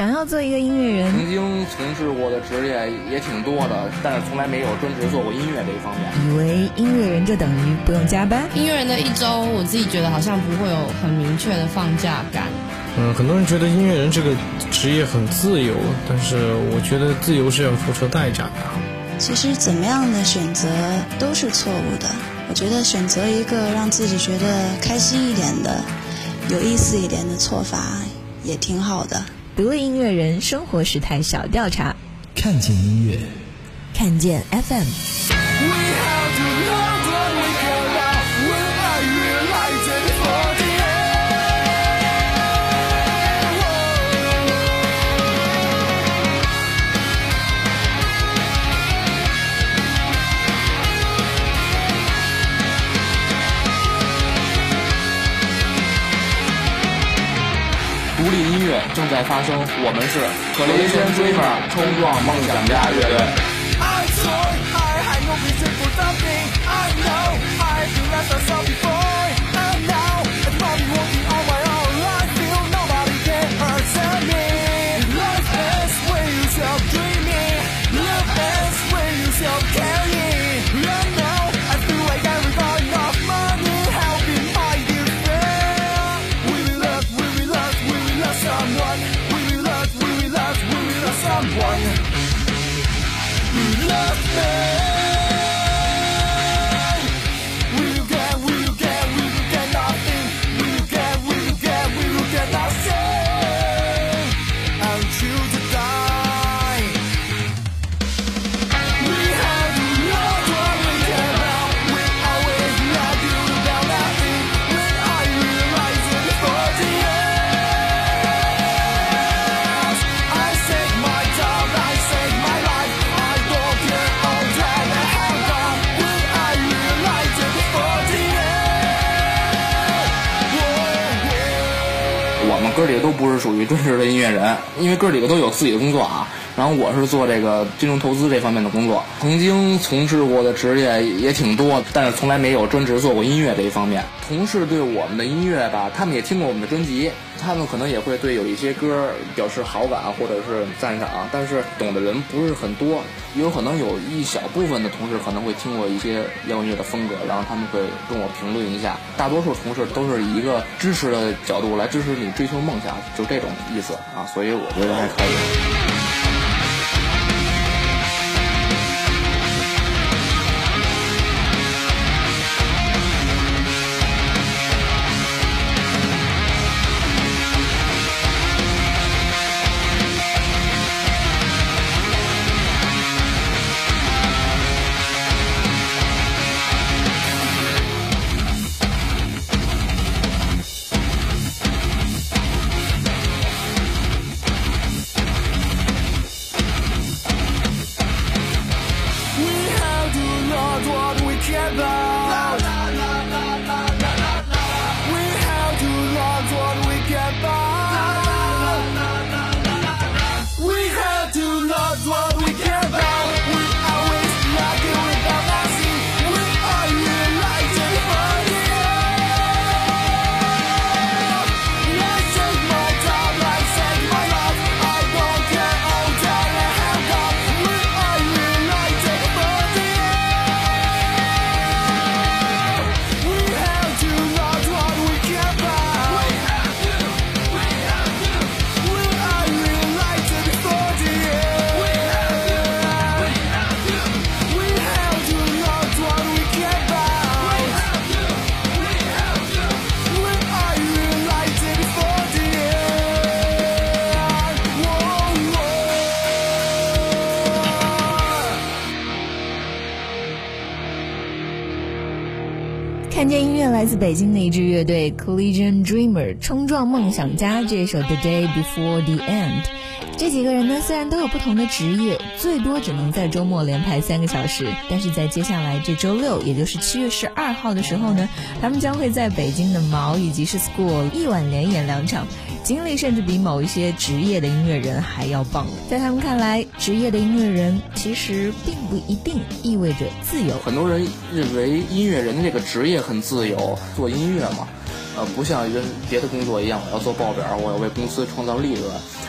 想要做一个音乐人，曾经从事过的职业也挺多的，但是从来没有专职做过音乐这一方面。以为音乐人就等于不用加班？音乐人的一周，我自己觉得好像不会有很明确的放假感。嗯，很多人觉得音乐人这个职业很自由，但是我觉得自由是要付出代价的。其实怎么样的选择都是错误的。我觉得选择一个让自己觉得开心一点的、有意思一点的做法也挺好的。独立音乐人生活时态小调查，看见音乐，看见 FM。正在发生，我们是 Collision Dreamer 冲撞梦想家乐队。我哥专职的音乐人，因为哥几个都有自己的工作啊。然后我是做这个金融投资这方面的工作，曾经从事过的职业也挺多，但是从来没有专职做过音乐这一方面。同事对我们的音乐吧，他们也听过我们的专辑，他们可能也会对有一些歌表示好感或者是赞赏，但是懂的人不是很多。有可能有一小部分的同事可能会听过一些摇滚乐的风格，然后他们会跟我评论一下。大多数同事都是以一个支持的角度来支持你追求梦想，就这种意思啊，所以我觉得还可以。来自北京的一支乐队 Collision Dreamer 冲撞梦想家这首 The Day Before the End。这几个人呢，虽然都有不同的职业，最多只能在周末连排三个小时，但是在接下来这周六，也就是七月十二号的时候呢，他们将会在北京的毛以及是 School 一晚连演两场，经历甚至比某一些职业的音乐人还要棒。在他们看来，职业的音乐人其实并不一定意味着自由。很多人认为音乐人的这个职业很自由，做音乐嘛。呃，不像人别的工作一样，我要做报表，我要为公司创造利润。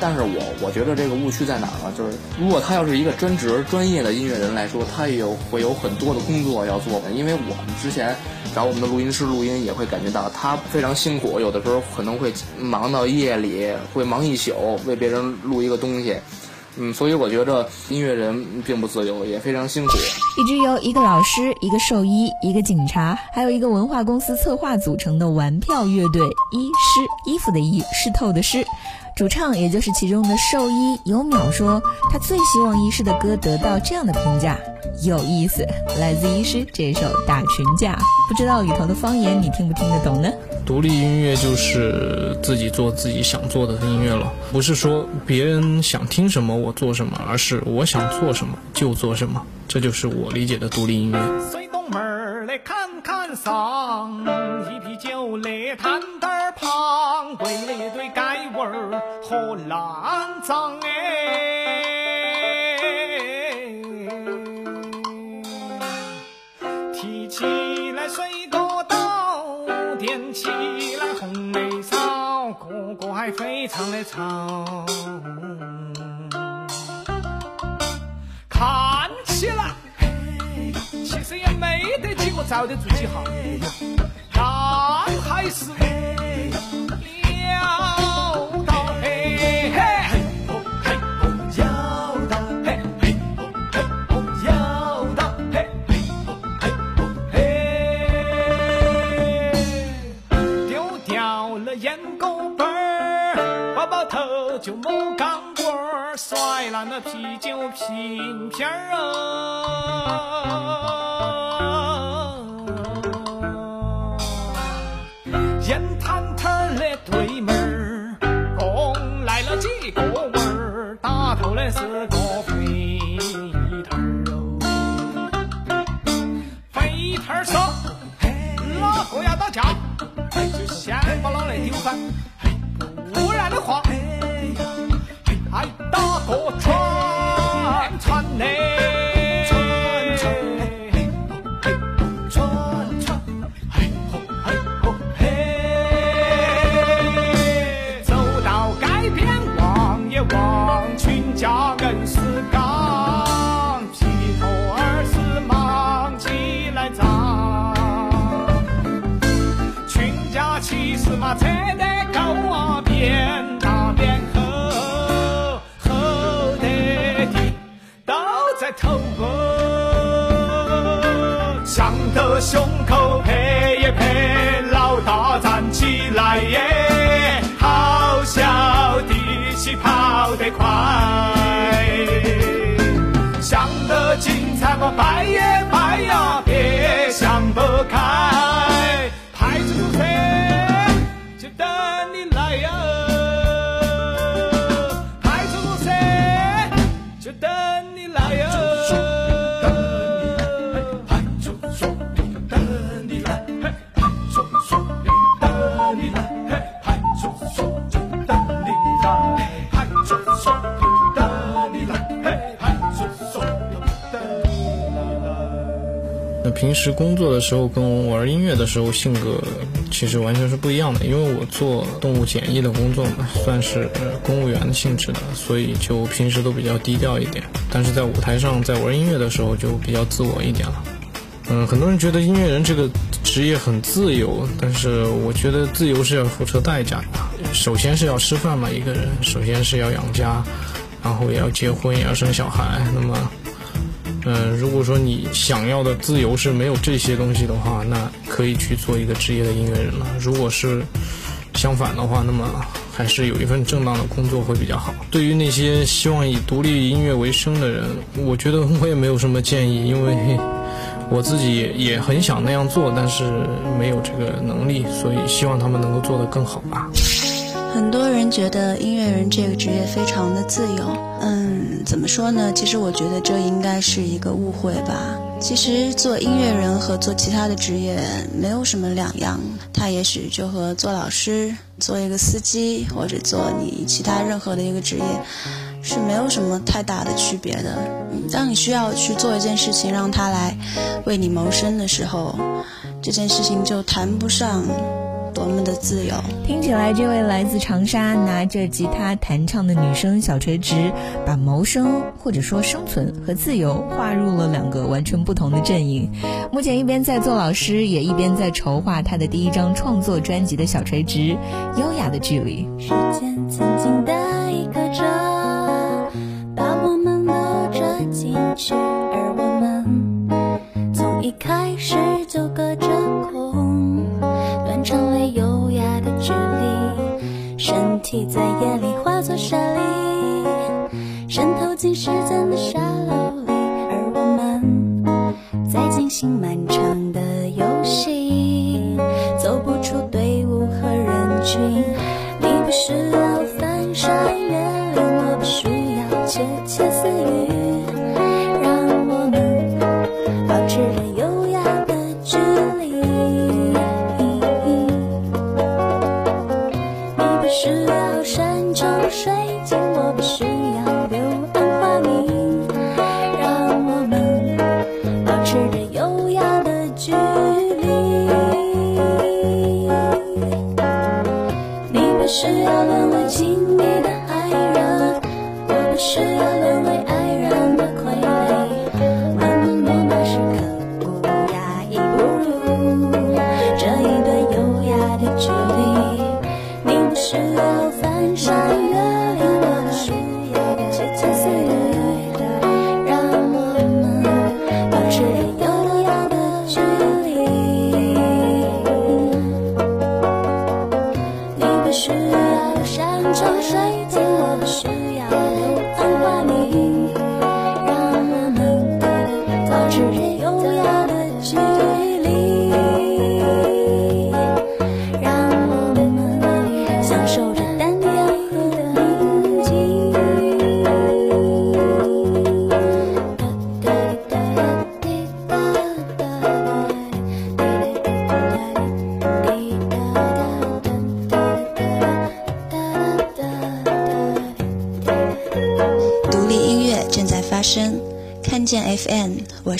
但是我我觉得这个误区在哪儿呢？就是如果他要是一个专职专业的音乐人来说，他也有会有很多的工作要做。因为我们之前找我们的录音师录音，也会感觉到他非常辛苦，有的时候可能会忙到夜里，会忙一宿为别人录一个东西。嗯，所以我觉得音乐人并不自由，也非常辛苦。一支由一个老师、一个兽医、一个警察，还有一个文化公司策划组成的玩票乐队——衣师，衣服的衣，湿透的湿。主唱，也就是其中的兽医尤淼说，他最希望医师的歌得到这样的评价，有意思。来自医师这首《打群架》，不知道里头的方言你听不听得懂呢？独立音乐就是自己做自己想做的音乐了，不是说别人想听什么我做什么，而是我想做什么就做什么，这就是我理解的独立音乐。来看看上，一啤酒来摊儿旁，为了一对盖碗儿和烂账哎，提起来水果刀，点起来红梅烧，个个还非常的潮。看起来。其实也没得我遭得住几下，但还是要到嘿嘿，要到嘿嘿，要到嘿嘿，丢掉了烟锅本儿，包包头就没钢棍儿，摔烂了啤酒瓶瓶儿不要打架，就先把老来丢翻，不然的话，还打个串在偷歌。向着胸口拍一拍，老大站起来耶，好小的气跑得快。想得精彩嘛，拜也拜呀，平时工作的时候跟玩音乐的时候性格其实完全是不一样的，因为我做动物检疫的工作嘛，算是公务员的性质的，所以就平时都比较低调一点。但是在舞台上，在玩音乐的时候就比较自我一点了。嗯，很多人觉得音乐人这个职业很自由，但是我觉得自由是要付出代价的。首先是要吃饭嘛，一个人首先是要养家，然后也要结婚，也要生小孩。那么，嗯，如果说你想要的自由是没有这些东西的话，那可以去做一个职业的音乐人了。如果是相反的话，那么还是有一份正当的工作会比较好。对于那些希望以独立音乐为生的人，我觉得我也没有什么建议，因为我自己也也很想那样做，但是没有这个能力，所以希望他们能够做得更好吧。很多人觉得音乐人这个职业非常的自由，嗯，怎么说呢？其实我觉得这应该是一个误会吧。其实做音乐人和做其他的职业没有什么两样，他也许就和做老师、做一个司机或者做你其他任何的一个职业是没有什么太大的区别的。当你需要去做一件事情，让他来为你谋生的时候，这件事情就谈不上多么的自由。听起来，这位来自长沙拿着吉他弹唱的女生小垂直，把谋生或者说生存和自由划入了两个完全不同的阵营。目前一边在做老师，也一边在筹划她的第一张创作专辑的小垂直，优雅的距离。时间曾经的在夜里化作沙粒，渗透进时间的沙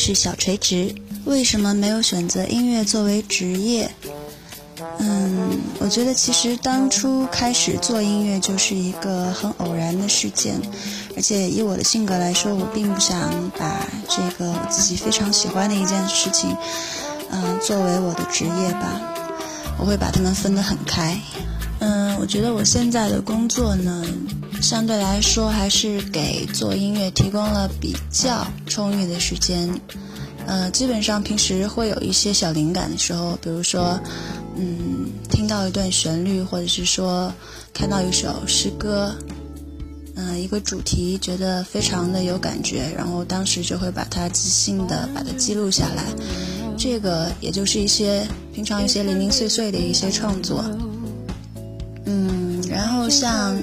是小垂直。为什么没有选择音乐作为职业？嗯，我觉得其实当初开始做音乐就是一个很偶然的事件，而且以我的性格来说，我并不想把这个我自己非常喜欢的一件事情，嗯、作为我的职业吧。我会把它们分得很开。嗯，我觉得我现在的工作呢，相对来说还是给做音乐提供了比较充裕的时间。呃，基本上平时会有一些小灵感的时候，比如说，嗯，听到一段旋律，或者是说看到一首诗歌，嗯、一个主题，觉得非常的有感觉，然后当时就会把它即兴的把它记录下来。这个也就是一些平常一些零零碎碎的一些创作。嗯，然后像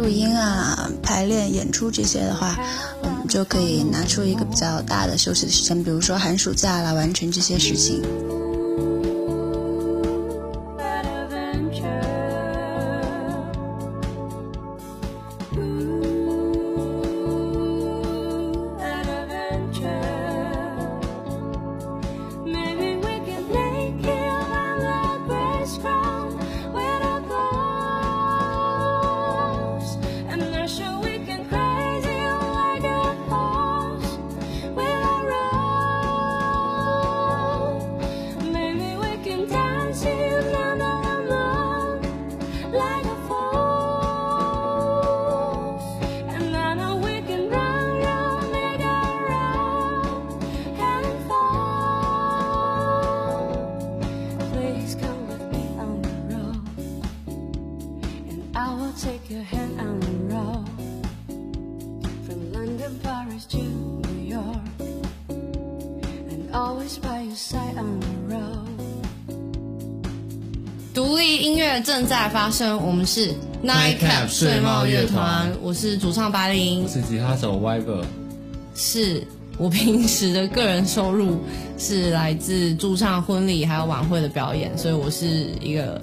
录音啊、排练、演出这些的话，我们就可以拿出一个比较大的休息的时间，比如说寒暑假来完成这些事情。独立音乐正在发生，我们是 Nightcap 睡帽乐团团，我是主唱白灵我，是吉他手 Viber，是我平时的个人收入是来自驻唱婚礼还有晚会的表演，所以我是一个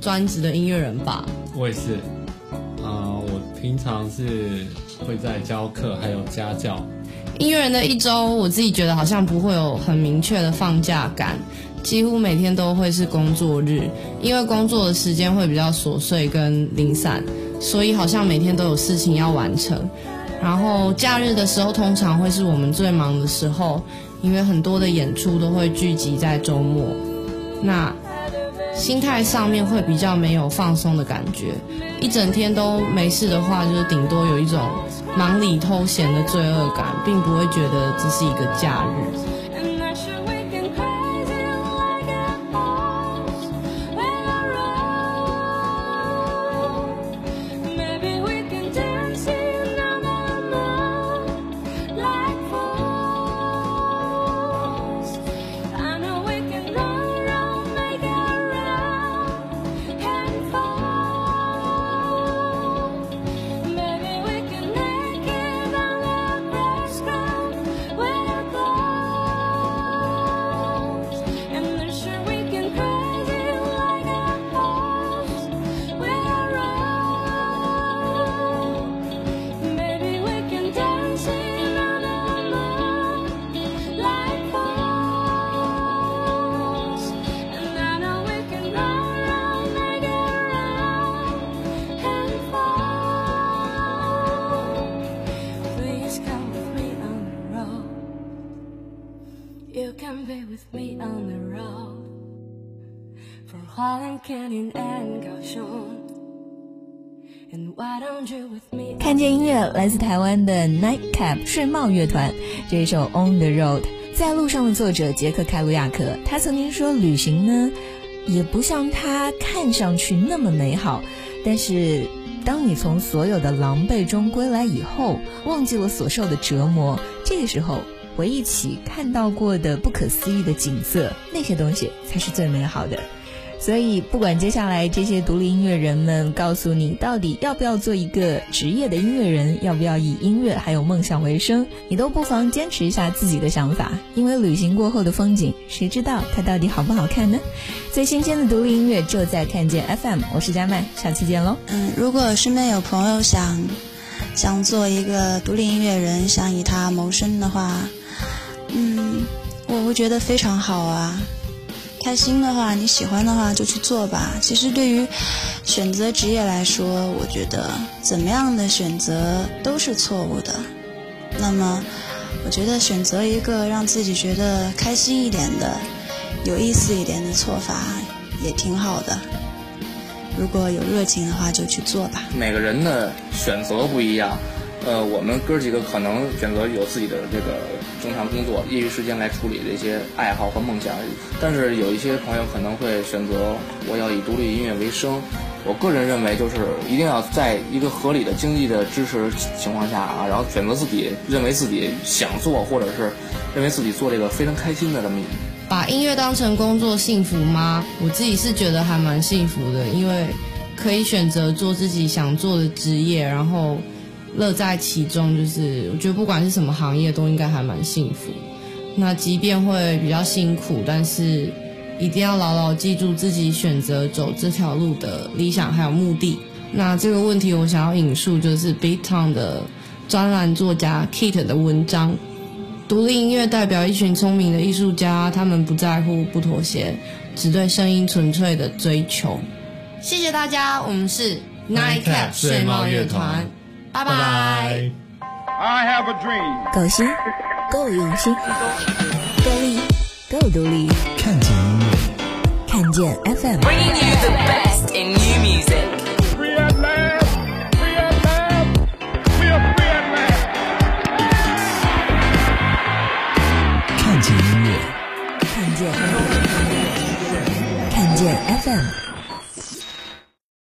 专职的音乐人吧。我也是。呃，我平常是会在教课，还有家教。音乐人的一周，我自己觉得好像不会有很明确的放假感，几乎每天都会是工作日，因为工作的时间会比较琐碎跟零散，所以好像每天都有事情要完成。然后假日的时候，通常会是我们最忙的时候，因为很多的演出都会聚集在周末。那心态上面会比较没有放松的感觉，一整天都没事的话，就是顶多有一种忙里偷闲的罪恶感，并不会觉得这是一个假日。me on the road for Holland Canyon 看见音乐来自台湾的 Nightcap 睡帽乐团，这一首 On the Road 在路上的作者杰克凯鲁亚克，他曾经说旅行呢，也不像他看上去那么美好，但是当你从所有的狼狈中归来以后，忘记了所受的折磨，这个时候回忆起看到过的不可思议的景色，那些东西才是最美好的。所以，不管接下来这些独立音乐人们告诉你到底要不要做一个职业的音乐人，要不要以音乐还有梦想为生，你都不妨坚持一下自己的想法，因为旅行过后的风景，谁知道它到底好不好看呢？最新鲜的独立音乐就在看见 FM，我是佳麦，下期见喽。嗯，如果身边有朋友想想做一个独立音乐人，想以他谋生的话，嗯，我会觉得非常好啊。开心的话，你喜欢的话就去做吧。其实对于选择职业来说，我觉得怎么样的选择都是错误的。那么，我觉得选择一个让自己觉得开心一点的、有意思一点的做法也挺好的。如果有热情的话，就去做吧。每个人的选择不一样，呃，我们哥几个可能选择有自己的这个正常工作、业余时间来处理这些爱好和梦想，但是有一些朋友可能会选择我要以独立音乐为生。我个人认为，就是一定要在一个合理的经济的支持情况下啊，然后选择自己认为自己想做，或者是认为自己做这个非常开心的这么一。把音乐当成工作幸福吗？我自己是觉得还蛮幸福的，因为可以选择做自己想做的职业，然后乐在其中。就是我觉得不管是什么行业，都应该还蛮幸福。那即便会比较辛苦，但是一定要牢牢记住自己选择走这条路的理想还有目的。那这个问题我想要引述就是 Beat Town 的专栏作家 Kate 的文章。独立音乐代表一群聪明的艺术家，他们不在乎、不妥协，只对声音纯粹的追求。谢谢大家，我们是 Nightcap 睡猫乐团，拜拜。 I have a dream. 够新，够用心，够力，够独立。看见音乐，看见 FM。 Bringing you the best in new music.